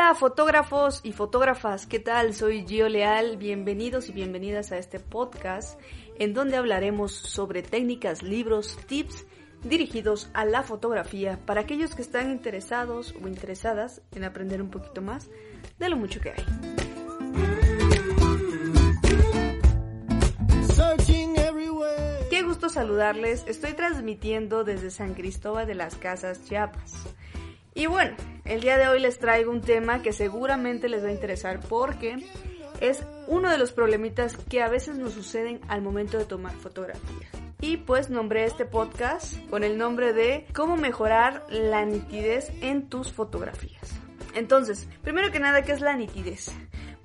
Hola fotógrafos y fotógrafas, ¿qué tal? Soy Gio Leal, bienvenidos y bienvenidas a este podcast en donde hablaremos sobre técnicas, libros, tips dirigidos a la fotografía para aquellos que están interesados o interesadas en aprender un poquito más de lo mucho que hay. Qué gusto saludarles, estoy transmitiendo desde San Cristóbal de las Casas, Chiapas. Y bueno, el día de hoy les traigo un tema que seguramente les va a interesar porque es uno de los problemitas que a veces nos suceden al momento de tomar fotografías. Y pues nombré este podcast con el nombre de cómo mejorar la nitidez en tus fotografías. Entonces, primero que nada, ¿qué es la nitidez?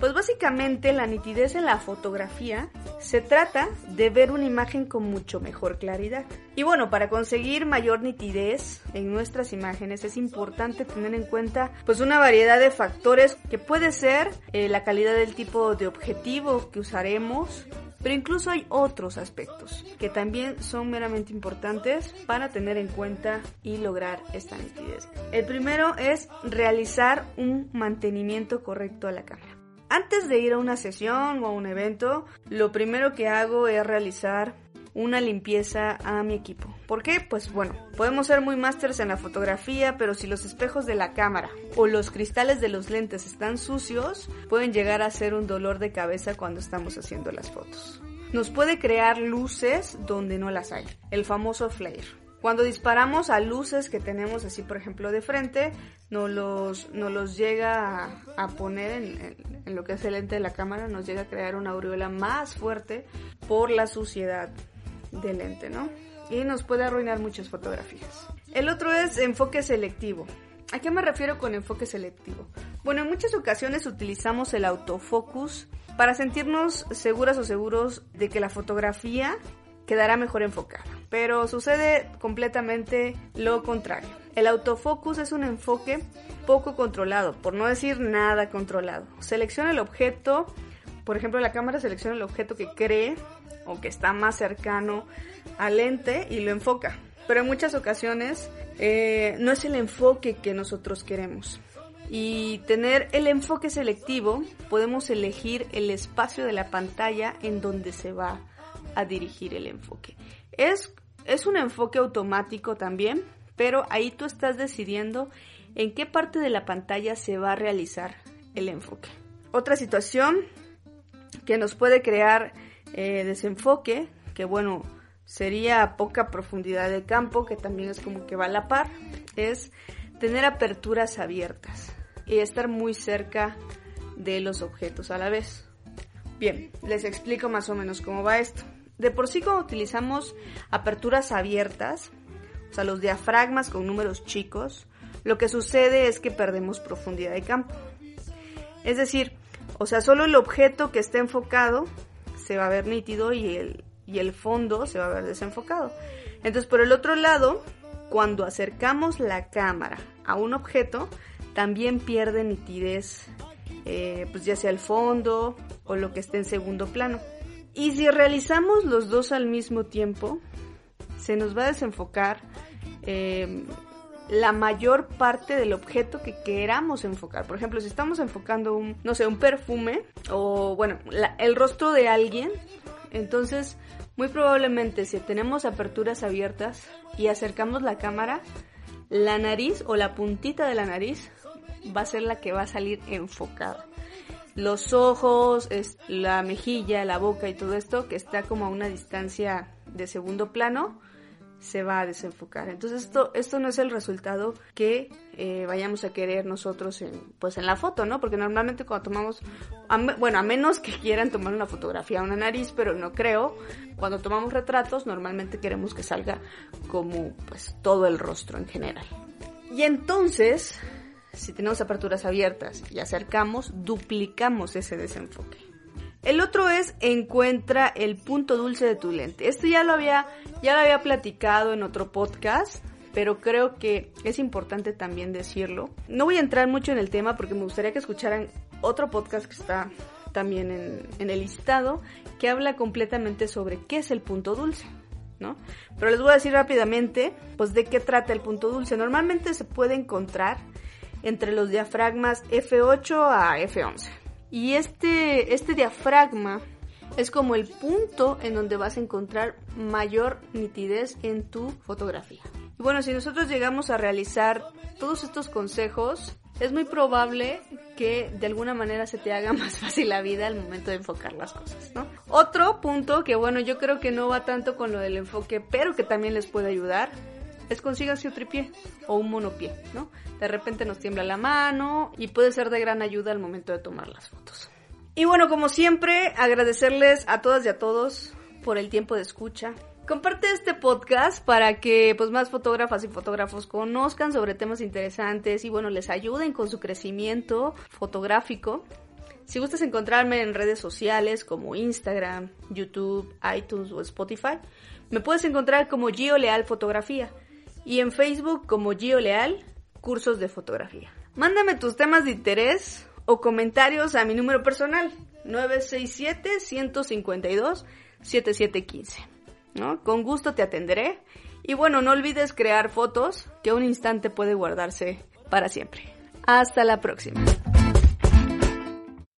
Pues básicamente la nitidez en la fotografía se trata de ver una imagen con mucho mejor claridad. Y bueno, para conseguir mayor nitidez en nuestras imágenes es importante tener en cuenta pues una variedad de factores que puede ser eh, la calidad del tipo de objetivo que usaremos, pero incluso hay otros aspectos que también son meramente importantes para tener en cuenta y lograr esta nitidez. El primero es realizar un mantenimiento correcto a la cámara. Antes de ir a una sesión o a un evento, lo primero que hago es realizar una limpieza a mi equipo. ¿Por qué? Pues bueno, podemos ser muy másters en la fotografía, pero si los espejos de la cámara o los cristales de los lentes están sucios, pueden llegar a ser un dolor de cabeza cuando estamos haciendo las fotos. Nos puede crear luces donde no las hay, el famoso flare. Cuando disparamos a luces que tenemos así, por ejemplo, de frente, nos los, los llega a, poner en, lo que es el lente de la cámara, nos llega a crear una aureola más fuerte por la suciedad del lente, ¿no? Y nos puede arruinar muchas fotografías. El otro es enfoque selectivo. ¿A qué me refiero con enfoque selectivo? Bueno, en muchas ocasiones utilizamos el autofocus para sentirnos seguras o seguros de que la fotografía quedará mejor enfocada. Pero sucede completamente lo contrario. El autofocus es un enfoque poco controlado, por no decir nada controlado. Selecciona el objeto, por ejemplo la cámara selecciona el objeto que cree o que está más cercano al lente y lo enfoca. Pero en muchas ocasiones eh, no es el enfoque que nosotros queremos. Y tener el enfoque selectivo, podemos elegir el espacio de la pantalla en donde se va a dirigir el enfoque. Es, es un enfoque automático también, pero ahí tú estás decidiendo en qué parte de la pantalla se va a realizar el enfoque. Otra situación que nos puede crear eh, desenfoque, que bueno, sería poca profundidad de campo, que también es como que va a la par, es tener aperturas abiertas y estar muy cerca de los objetos a la vez. Bien, les explico más o menos cómo va esto. De por sí cuando utilizamos aperturas abiertas, o sea, los diafragmas con números chicos, lo que sucede es que perdemos profundidad de campo. Es decir, o sea, solo el objeto que esté enfocado se va a ver nítido y el, y el fondo se va a ver desenfocado. Entonces, por el otro lado, cuando acercamos la cámara a un objeto, también pierde nitidez, eh, pues ya sea el fondo o lo que esté en segundo plano. Y si realizamos los dos al mismo tiempo, se nos va a desenfocar eh, la mayor parte del objeto que queramos enfocar. Por ejemplo, si estamos enfocando un, no sé, un perfume o, bueno, el rostro de alguien, entonces muy probablemente si tenemos aperturas abiertas y acercamos la cámara, la nariz o la puntita de la nariz va a ser la que va a salir enfocada los ojos, la mejilla, la boca y todo esto que está como a una distancia de segundo plano se va a desenfocar. Entonces esto, esto no es el resultado que eh, vayamos a querer nosotros en, pues en la foto, ¿no? Porque normalmente cuando tomamos, bueno, a menos que quieran tomar una fotografía a una nariz, pero no creo, cuando tomamos retratos normalmente queremos que salga como pues todo el rostro en general. Y entonces si tenemos aperturas abiertas y acercamos, duplicamos ese desenfoque. El otro es encuentra el punto dulce de tu lente. Esto ya lo había, ya lo había platicado en otro podcast, pero creo que es importante también decirlo. No voy a entrar mucho en el tema porque me gustaría que escucharan otro podcast que está también en, en el listado, que habla completamente sobre qué es el punto dulce. ¿no? Pero les voy a decir rápidamente, pues de qué trata el punto dulce. Normalmente se puede encontrar entre los diafragmas F8 a F11. Y este, este diafragma es como el punto en donde vas a encontrar mayor nitidez en tu fotografía. Y bueno, si nosotros llegamos a realizar todos estos consejos, es muy probable que de alguna manera se te haga más fácil la vida al momento de enfocar las cosas, ¿no? Otro punto que bueno, yo creo que no va tanto con lo del enfoque, pero que también les puede ayudar, es consíganse un tripié o un monopié, ¿no? De repente nos tiembla la mano y puede ser de gran ayuda al momento de tomar las fotos. Y bueno, como siempre, agradecerles a todas y a todos por el tiempo de escucha. Comparte este podcast para que pues más fotógrafas y fotógrafos conozcan sobre temas interesantes y bueno, les ayuden con su crecimiento fotográfico. Si gustas encontrarme en redes sociales como Instagram, YouTube, iTunes o Spotify, me puedes encontrar como Gio Leal Fotografía y en Facebook como Gio Leal Cursos de Fotografía. Mándame tus temas de interés o comentarios a mi número personal 967 152 7715. ¿no? Con gusto te atenderé. Y bueno, no olvides crear fotos que un instante puede guardarse para siempre. Hasta la próxima.